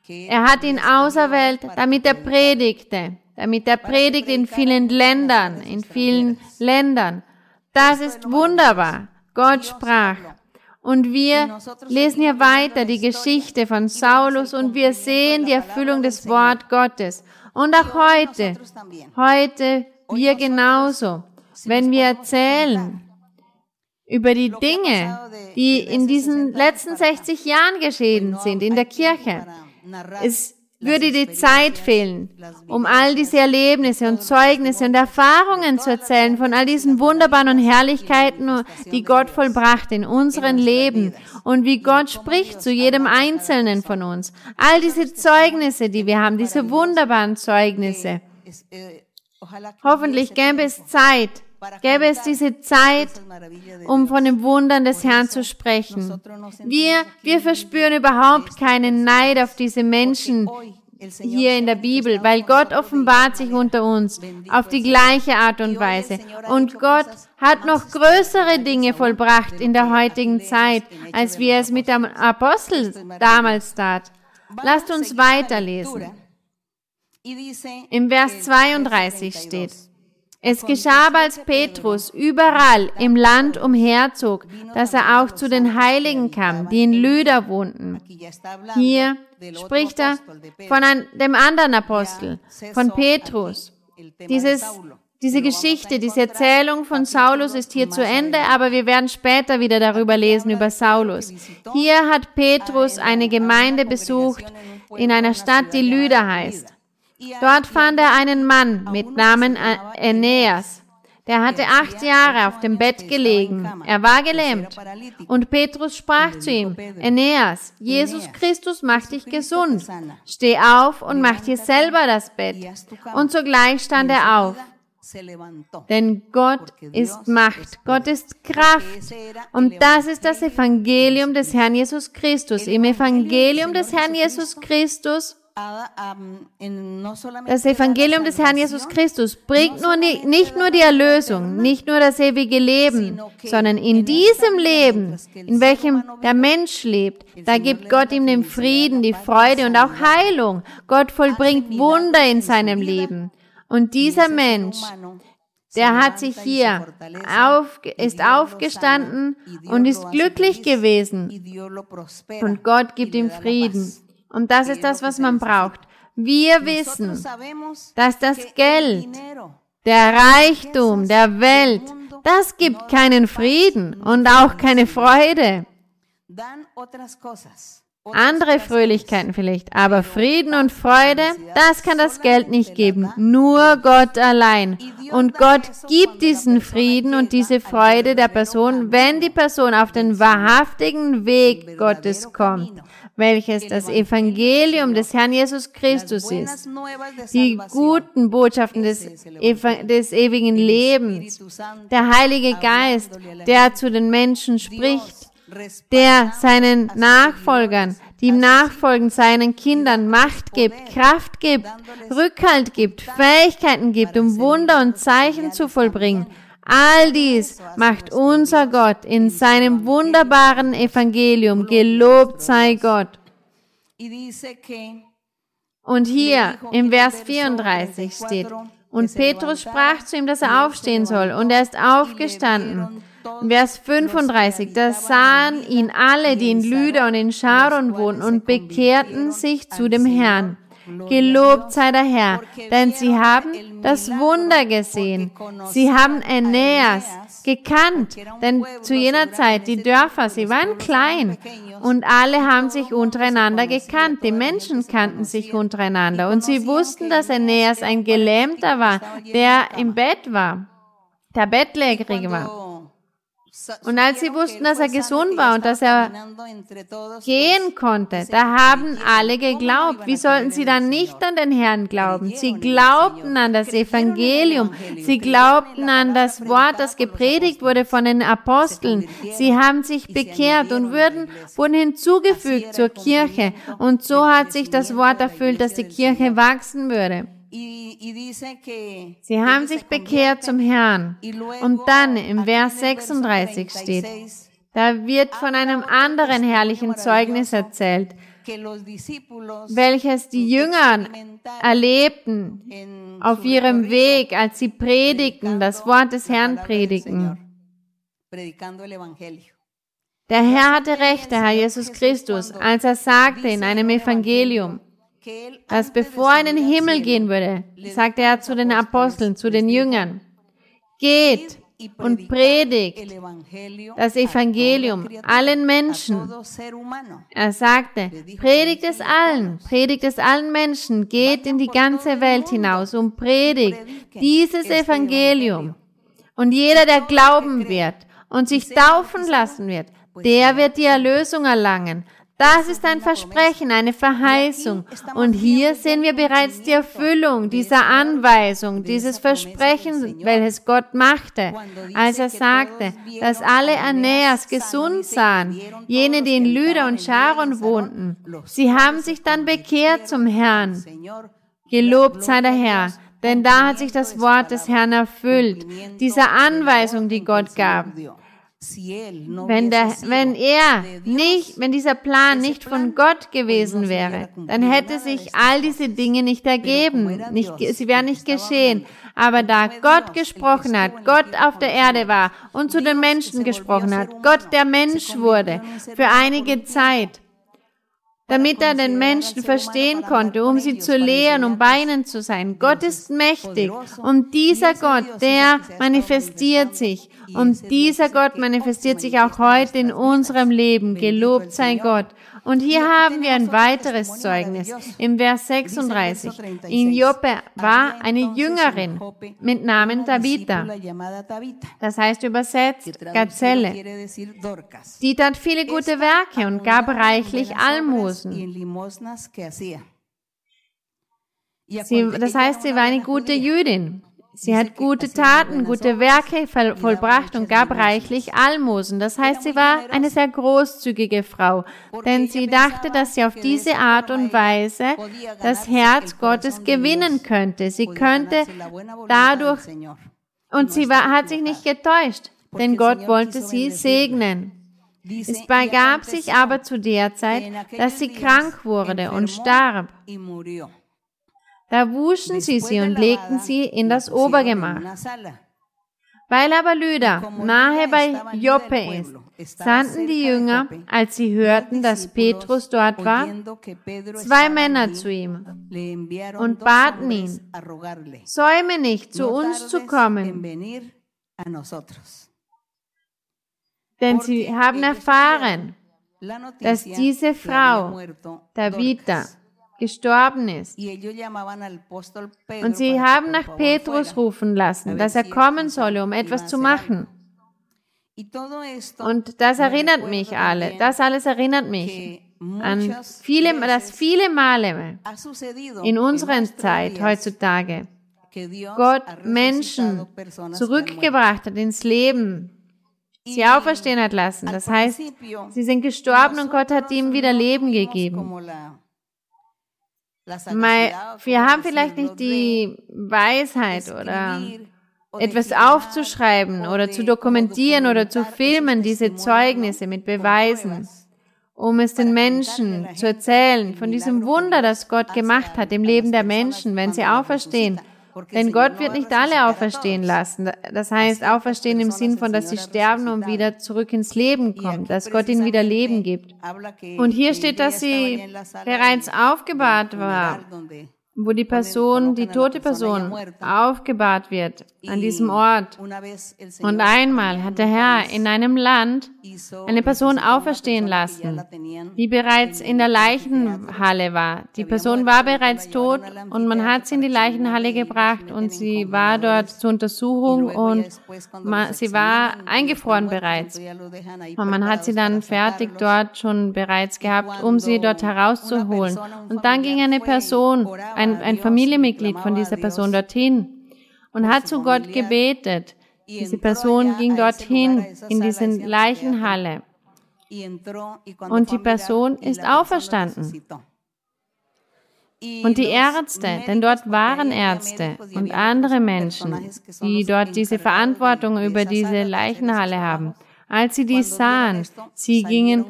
S1: Er hat ihn auserwählt, damit er predigte, damit er predigt in vielen Ländern, in vielen Ländern. Das ist wunderbar. Gott sprach. Und wir lesen hier weiter die Geschichte von Saulus und wir sehen die Erfüllung des Wort Gottes. Und auch heute, heute wir genauso, wenn wir erzählen über die Dinge, die in diesen letzten 60 Jahren geschehen sind in der Kirche. Es würde die Zeit fehlen, um all diese Erlebnisse und Zeugnisse und Erfahrungen zu erzählen von all diesen wunderbaren und Herrlichkeiten, die Gott vollbracht in unseren Leben und wie Gott spricht zu jedem Einzelnen von uns. All diese Zeugnisse, die wir haben, diese wunderbaren Zeugnisse. Hoffentlich gäbe es Zeit, gäbe es diese Zeit, um von den Wundern des Herrn zu sprechen. Wir, wir verspüren überhaupt keinen Neid auf diese Menschen hier in der Bibel, weil Gott offenbart sich unter uns auf die gleiche Art und Weise. Und Gott hat noch größere Dinge vollbracht in der heutigen Zeit, als wir es mit dem Apostel damals tat. Lasst uns weiterlesen. Im Vers 32 steht, es geschah, als Petrus überall im Land umherzog, dass er auch zu den Heiligen kam, die in Lüder wohnten. Hier spricht er von einem, dem anderen Apostel, von Petrus. Dieses, diese Geschichte, diese Erzählung von Saulus ist hier zu Ende, aber wir werden später wieder darüber lesen, über Saulus. Hier hat Petrus eine Gemeinde besucht in einer Stadt, die Lüder heißt. Dort fand er einen Mann mit Namen Aeneas. Der hatte acht Jahre auf dem Bett gelegen. Er war gelähmt. Und Petrus sprach zu ihm, Aeneas, Jesus Christus macht dich gesund. Steh auf und mach dir selber das Bett. Und sogleich stand er auf. Denn Gott ist Macht, Gott ist Kraft. Und das ist das Evangelium des Herrn Jesus Christus. Im Evangelium des Herrn Jesus Christus das Evangelium des Herrn Jesus Christus bringt nur nicht nur die Erlösung, nicht nur das ewige Leben, sondern in diesem Leben, in welchem der Mensch lebt, da gibt Gott ihm den Frieden, die Freude und auch Heilung. Gott vollbringt Wunder in seinem Leben. Und dieser Mensch, der hat sich hier auf, ist aufgestanden und ist glücklich gewesen. Und Gott gibt ihm Frieden. Und das ist das, was man braucht. Wir wissen, dass das Geld, der Reichtum der Welt, das gibt keinen Frieden und auch keine Freude. andere Fröhlichkeiten vielleicht, aber Frieden und Freude, das kann das Geld nicht geben, nur Gott allein. Und Gott gibt diesen Frieden und diese Freude der Person, wenn die Person auf den wahrhaftigen Weg Gottes kommt, welches das Evangelium des Herrn Jesus Christus ist. Die guten Botschaften des, des ewigen Lebens, der Heilige Geist, der zu den Menschen spricht, der seinen Nachfolgern, die ihm nachfolgen, seinen Kindern Macht gibt, Kraft gibt, Rückhalt gibt, Fähigkeiten gibt, um Wunder und Zeichen zu vollbringen. All dies macht unser Gott in seinem wunderbaren Evangelium. Gelobt sei Gott. Und hier im Vers 34 steht, und Petrus sprach zu ihm, dass er aufstehen soll, und er ist aufgestanden. Vers 35, da sahen ihn alle, die in Lüder und in Sharon wohnten, und bekehrten sich zu dem Herrn. Gelobt sei der Herr, denn sie haben das Wunder gesehen. Sie haben Aeneas gekannt, denn zu jener Zeit die Dörfer, sie waren klein und alle haben sich untereinander gekannt. Die Menschen kannten sich untereinander und sie wussten, dass Aeneas ein Gelähmter war, der im Bett war, der bettlägerig war. Und als sie wussten, dass er gesund war und dass er gehen konnte, da haben alle geglaubt. Wie sollten sie dann nicht an den Herrn glauben? Sie glaubten an das Evangelium. Sie glaubten an das Wort, das gepredigt wurde von den Aposteln. Sie haben sich bekehrt und wurden, wurden hinzugefügt zur Kirche. Und so hat sich das Wort erfüllt, dass die Kirche wachsen würde. Sie haben sich bekehrt zum Herrn. Und dann im Vers 36 steht, da wird von einem anderen herrlichen Zeugnis erzählt, welches die Jünger erlebten auf ihrem Weg, als sie predigten, das Wort des Herrn predigten. Der Herr hatte recht, der Herr Jesus Christus, als er sagte in einem Evangelium, dass bevor er in den Himmel gehen würde, sagte er zu den Aposteln, zu den Jüngern, geht und predigt das Evangelium allen Menschen. Er sagte, predigt es allen, predigt es allen Menschen, geht in die ganze Welt hinaus und predigt dieses Evangelium. Und jeder, der glauben wird und sich taufen lassen wird, der wird die Erlösung erlangen. Das ist ein Versprechen, eine Verheißung. Und hier sehen wir bereits die Erfüllung dieser Anweisung, dieses Versprechens, welches Gott machte, als er sagte, dass alle Aeneas gesund sahen, jene, die in Lyda und Sharon wohnten. Sie haben sich dann bekehrt zum Herrn. Gelobt sei der Herr. Denn da hat sich das Wort des Herrn erfüllt, diese Anweisung, die Gott gab. Wenn, der, wenn er nicht, wenn dieser Plan nicht von Gott gewesen wäre, dann hätte sich all diese Dinge nicht ergeben, nicht, sie wären nicht geschehen. Aber da Gott gesprochen hat, Gott auf der Erde war und zu den Menschen gesprochen hat, Gott der Mensch wurde für einige Zeit, damit er den Menschen verstehen konnte, um sie zu lehren, um bei ihnen zu sein. Gott ist mächtig und dieser Gott, der manifestiert sich und dieser Gott manifestiert sich auch heute in unserem Leben. Gelobt sei Gott. Und hier haben wir ein weiteres Zeugnis im Vers 36. In Joppe war eine Jüngerin mit Namen Tabitha. Das heißt übersetzt Gazelle. Die tat viele gute Werke und gab reichlich Almosen. Sie, das heißt, sie war eine gute Jüdin. Sie hat gute Taten, gute Werke vollbracht und gab reichlich Almosen. Das heißt, sie war eine sehr großzügige Frau, denn sie dachte, dass sie auf diese Art und Weise das Herz Gottes gewinnen könnte. Sie könnte dadurch, und sie war, hat sich nicht getäuscht, denn Gott wollte sie segnen. Es begab sich aber zu der Zeit, dass sie krank wurde und starb. Da wuschen sie sie und legten sie in das Obergemach. Weil aber Lüder nahe bei Joppe ist, sandten die Jünger, als sie hörten, dass Petrus dort war, zwei Männer zu ihm und baten ihn, säume nicht, zu uns zu kommen. Denn sie haben erfahren, dass diese Frau, Tabitha, gestorben ist. Und sie haben nach Petrus rufen lassen, dass er kommen solle, um etwas zu machen. Und das erinnert mich alle, das alles erinnert mich an viele, dass viele Male in unserer Zeit heutzutage Gott Menschen zurückgebracht hat ins Leben, sie auferstehen hat lassen. Das heißt, sie sind gestorben und Gott hat ihm wieder Leben gegeben. Wir haben vielleicht nicht die Weisheit oder etwas aufzuschreiben oder zu dokumentieren oder zu filmen, diese Zeugnisse mit Beweisen, um es den Menschen zu erzählen von diesem Wunder, das Gott gemacht hat im Leben der Menschen, wenn sie auferstehen denn Gott wird nicht alle auferstehen lassen. Das heißt, auferstehen im Sinn von, dass sie sterben und wieder zurück ins Leben kommen, dass Gott ihnen wieder Leben gibt. Und hier steht, dass sie bereits aufgebahrt war wo die Person, die tote Person, aufgebahrt wird an diesem Ort. Und einmal hat der Herr in einem Land eine Person auferstehen lassen, die bereits in der Leichenhalle war. Die Person war bereits tot und man hat sie in die Leichenhalle gebracht und sie war dort zur Untersuchung und sie war eingefroren bereits. Und man hat sie dann fertig dort schon bereits gehabt, um sie dort herauszuholen. Und dann ging eine Person, ein, ein Familienmitglied von dieser Person dorthin und hat zu Gott gebetet. Diese Person ging dorthin in diese Leichenhalle und die Person ist auferstanden. Und die Ärzte, denn dort waren Ärzte und andere Menschen, die dort diese Verantwortung über diese Leichenhalle haben, als sie dies sahen, sie gingen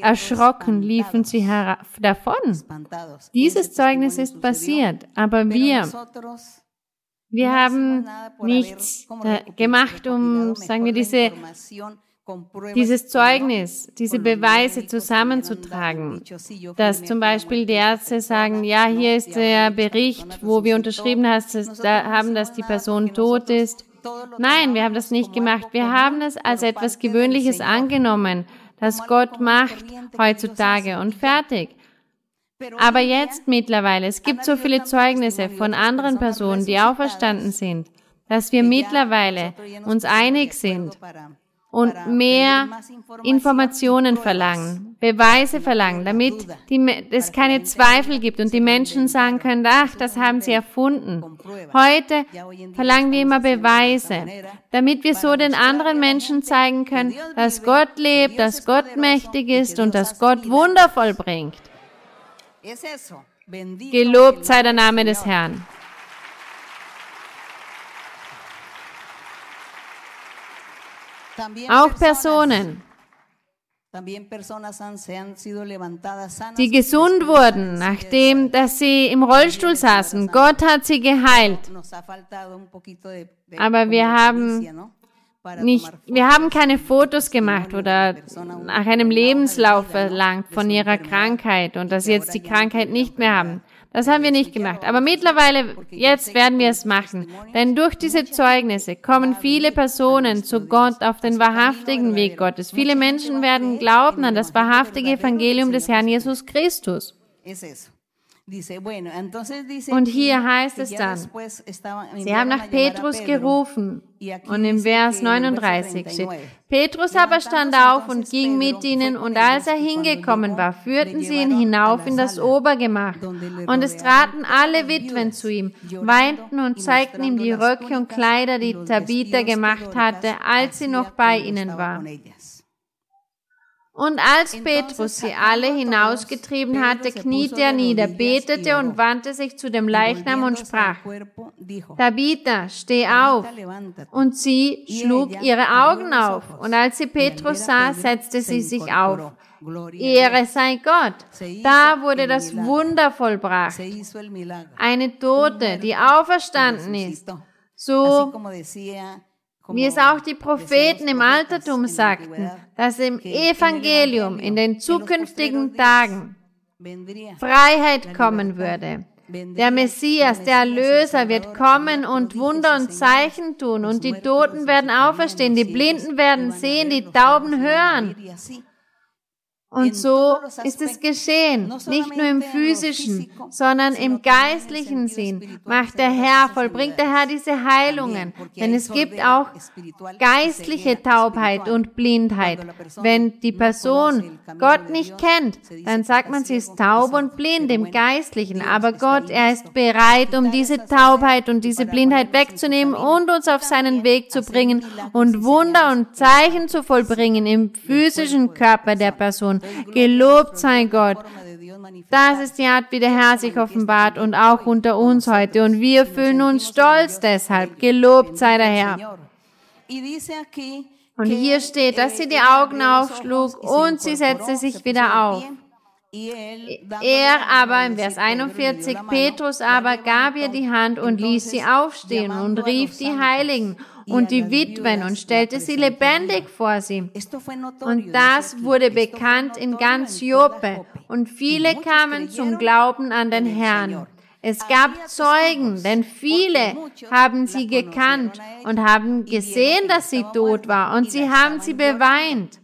S1: erschrocken, liefen sie davon. Dieses Zeugnis ist passiert, aber wir, wir haben nichts gemacht, um, sagen wir, diese dieses Zeugnis, diese Beweise zusammenzutragen, dass zum Beispiel die Ärzte sagen, ja, hier ist der Bericht, wo wir unterschrieben haben, dass die Person tot ist. Nein, wir haben das nicht gemacht. Wir haben es als etwas Gewöhnliches angenommen, das Gott macht heutzutage und fertig. Aber jetzt mittlerweile, es gibt so viele Zeugnisse von anderen Personen, die auferstanden sind, dass wir mittlerweile uns einig sind, und mehr Informationen verlangen, Beweise verlangen, damit die, es keine Zweifel gibt und die Menschen sagen können, ach, das haben sie erfunden. Heute verlangen wir immer Beweise, damit wir so den anderen Menschen zeigen können, dass Gott lebt, dass Gott mächtig ist und dass Gott wundervoll bringt. Gelobt sei der Name des Herrn. Auch Personen, die gesund wurden, nachdem dass sie im Rollstuhl saßen. Gott hat sie geheilt. Aber wir haben nicht, wir haben keine Fotos gemacht oder nach einem Lebenslauf verlangt von ihrer Krankheit und dass sie jetzt die Krankheit nicht mehr haben. Das haben wir nicht gemacht. Aber mittlerweile, jetzt werden wir es machen. Denn durch diese Zeugnisse kommen viele Personen zu Gott auf den wahrhaftigen Weg Gottes. Viele Menschen werden glauben an das wahrhaftige Evangelium des Herrn Jesus Christus. Und hier heißt es dann, sie haben nach Petrus gerufen. Und im Vers 39 steht, Petrus aber stand auf und ging mit ihnen, und als er hingekommen war, führten sie ihn hinauf in das Obergemach. Und es traten alle Witwen zu ihm, weinten und zeigten ihm die Röcke und Kleider, die Tabitha gemacht hatte, als sie noch bei ihnen war. Und als Petrus sie alle hinausgetrieben hatte, kniete er nieder, betete und wandte sich zu dem Leichnam und sprach, Tabitha, steh auf. Und sie schlug ihre Augen auf. Und als sie Petrus sah, setzte sie sich auf. Ehre sei Gott. Da wurde das Wunder vollbracht. Eine Tote, die auferstanden ist. So wie es auch die Propheten im Altertum sagten, dass im Evangelium in den zukünftigen Tagen Freiheit kommen würde. Der Messias, der Erlöser wird kommen und Wunder und Zeichen tun und die Toten werden auferstehen, die Blinden werden sehen, die Tauben hören. Und so ist es geschehen, nicht nur im physischen, sondern im geistlichen Sinn. Macht der Herr, vollbringt der Herr diese Heilungen. Denn es gibt auch geistliche Taubheit und Blindheit. Wenn die Person Gott nicht kennt, dann sagt man, sie ist taub und blind im Geistlichen. Aber Gott, er ist bereit, um diese Taubheit und diese Blindheit wegzunehmen und uns auf seinen Weg zu bringen und Wunder und Zeichen zu vollbringen im physischen Körper der Person. Gelobt sei Gott. Das ist die Art, wie der Herr sich offenbart und auch unter uns heute. Und wir fühlen uns stolz deshalb. Gelobt sei der Herr. Und hier steht, dass sie die Augen aufschlug und sie setzte sich wieder auf. Er aber, im Vers 41, Petrus aber gab ihr die Hand und ließ sie aufstehen und rief die Heiligen und die Witwen und stellte sie lebendig vor sie. Und das wurde bekannt in ganz Joppe und viele kamen zum Glauben an den Herrn. Es gab Zeugen, denn viele haben sie gekannt und haben gesehen, dass sie tot war. Und sie haben sie beweint.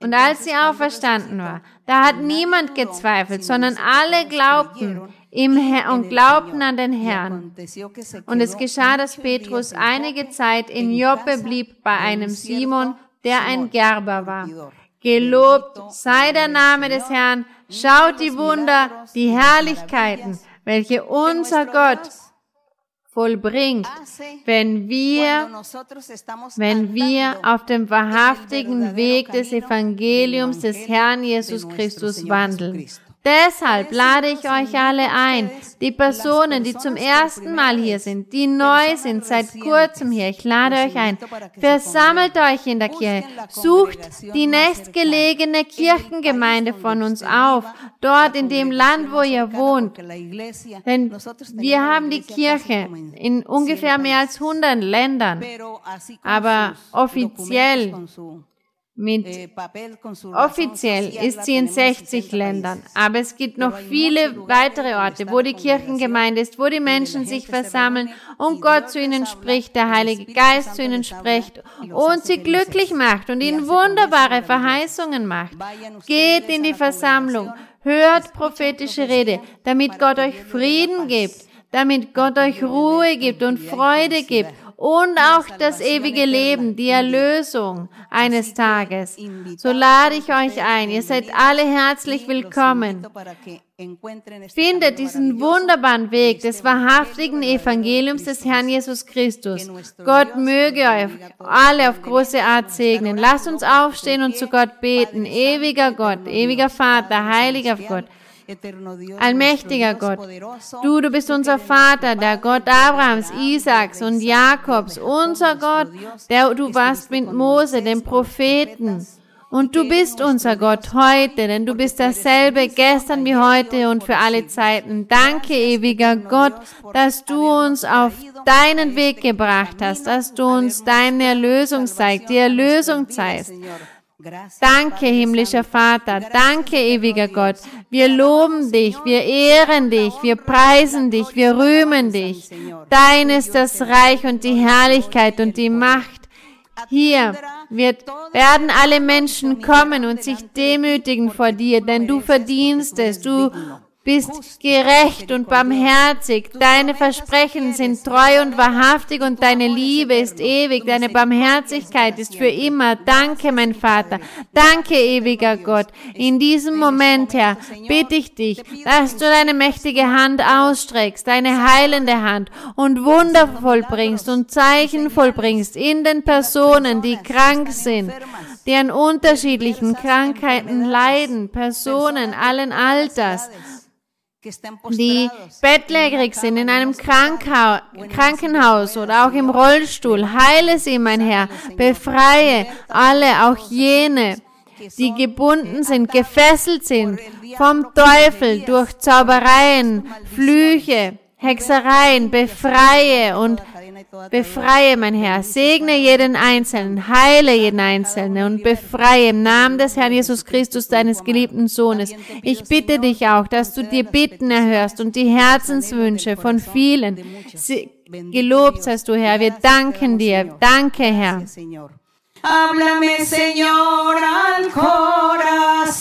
S1: Und als sie auferstanden war, da hat niemand gezweifelt, sondern alle glaubten im Herr und glaubten an den Herrn. Und es geschah, dass Petrus einige Zeit in Joppe blieb bei einem Simon, der ein Gerber war. Gelobt sei der Name des Herrn, schaut die Wunder, die Herrlichkeiten, welche unser Gott vollbringt, wenn wir, wenn wir auf dem wahrhaftigen Weg des Evangeliums des Herrn Jesus Christus wandeln. Deshalb lade ich euch alle ein, die Personen, die zum ersten Mal hier sind, die neu sind, seit kurzem hier, ich lade euch ein, versammelt euch in der Kirche, sucht die nächstgelegene Kirchengemeinde von uns auf, dort in dem Land, wo ihr wohnt. Denn wir haben die Kirche in ungefähr mehr als 100 Ländern, aber offiziell mit eh, offiziell ist sie in 60 Ländern, aber es gibt noch viele weitere Orte, wo die Kirchengemeinde ist, wo die Menschen sich versammeln und Gott zu ihnen spricht, der Heilige Geist zu ihnen spricht und sie glücklich macht und ihnen wunderbare Verheißungen macht. Geht in die Versammlung, hört prophetische Rede, damit Gott euch Frieden gibt, damit Gott euch Ruhe gibt und Freude gibt und auch das ewige Leben, die Erlösung eines Tages. So lade ich euch ein. Ihr seid alle herzlich willkommen. Findet diesen wunderbaren Weg des wahrhaftigen Evangeliums des Herrn Jesus Christus. Gott möge euch alle auf große Art segnen. Lasst uns aufstehen und zu Gott beten. Ewiger Gott, ewiger Vater, heiliger Gott. Allmächtiger Gott, du, du bist unser Vater, der Gott Abrahams, Isaaks und Jakobs, unser Gott, der du warst mit Mose, dem Propheten. Und du bist unser Gott heute, denn du bist dasselbe gestern wie heute und für alle Zeiten. Danke, ewiger Gott, dass du uns auf deinen Weg gebracht hast, dass du uns deine Erlösung zeigst, die Erlösung zeigst. Danke, himmlischer Vater. Danke, ewiger Gott. Wir loben dich, wir ehren dich, wir preisen dich, wir rühmen dich. Dein ist das Reich und die Herrlichkeit und die Macht. Hier wird, werden alle Menschen kommen und sich demütigen vor dir, denn du verdienst es. Du bist gerecht und barmherzig. Deine Versprechen sind treu und wahrhaftig und deine Liebe ist ewig. Deine Barmherzigkeit ist für immer. Danke, mein Vater. Danke, ewiger Gott. In diesem Moment, Herr, bitte ich dich, dass du deine mächtige Hand ausstreckst, deine heilende Hand und Wunder vollbringst und Zeichen vollbringst in den Personen, die krank sind, die an unterschiedlichen Krankheiten leiden, Personen allen Alters die bettlägerig sind in einem Krankenhaus oder auch im Rollstuhl. Heile sie, mein Herr. Befreie alle, auch jene, die gebunden sind, gefesselt sind vom Teufel durch Zaubereien, Flüche, Hexereien. Befreie und Befreie, mein Herr. Segne jeden Einzelnen, heile jeden Einzelnen und befreie im Namen des Herrn Jesus Christus, deines geliebten Sohnes. Ich bitte dich auch, dass du dir Bitten erhörst und die Herzenswünsche von vielen. Gelobt seist du, Herr. Wir danken dir. Danke, Herr. Háblame, Señor, al corazón.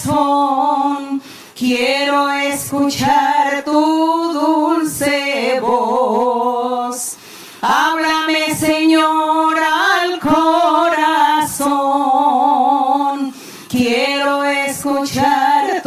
S2: escuchar tu dulce voz. Háblame, Señor, al corazón. Quiero escuchar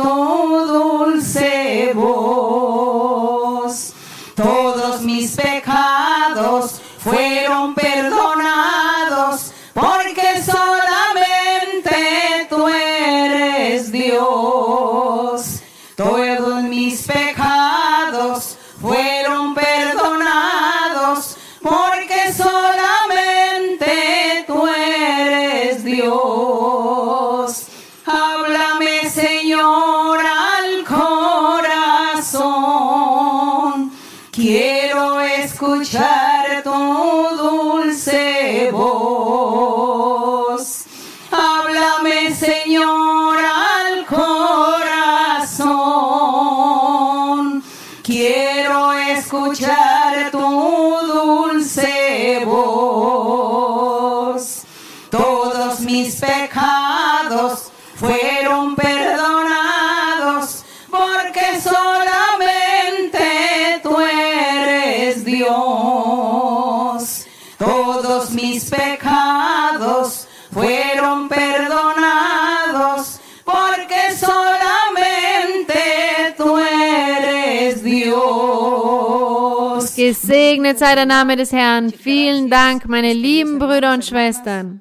S1: Gesegnet sei der Name des Herrn. Vielen Dank, meine lieben Brüder und Schwestern.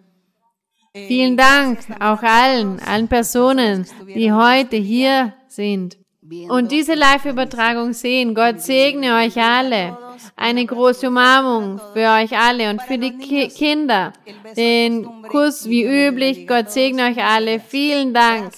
S1: Vielen Dank auch allen, allen Personen, die heute hier sind und diese Live-Übertragung sehen. Gott segne euch alle. Eine große Umarmung für euch alle und für die Ki Kinder. Den Kuss wie üblich. Gott segne euch alle. Vielen Dank.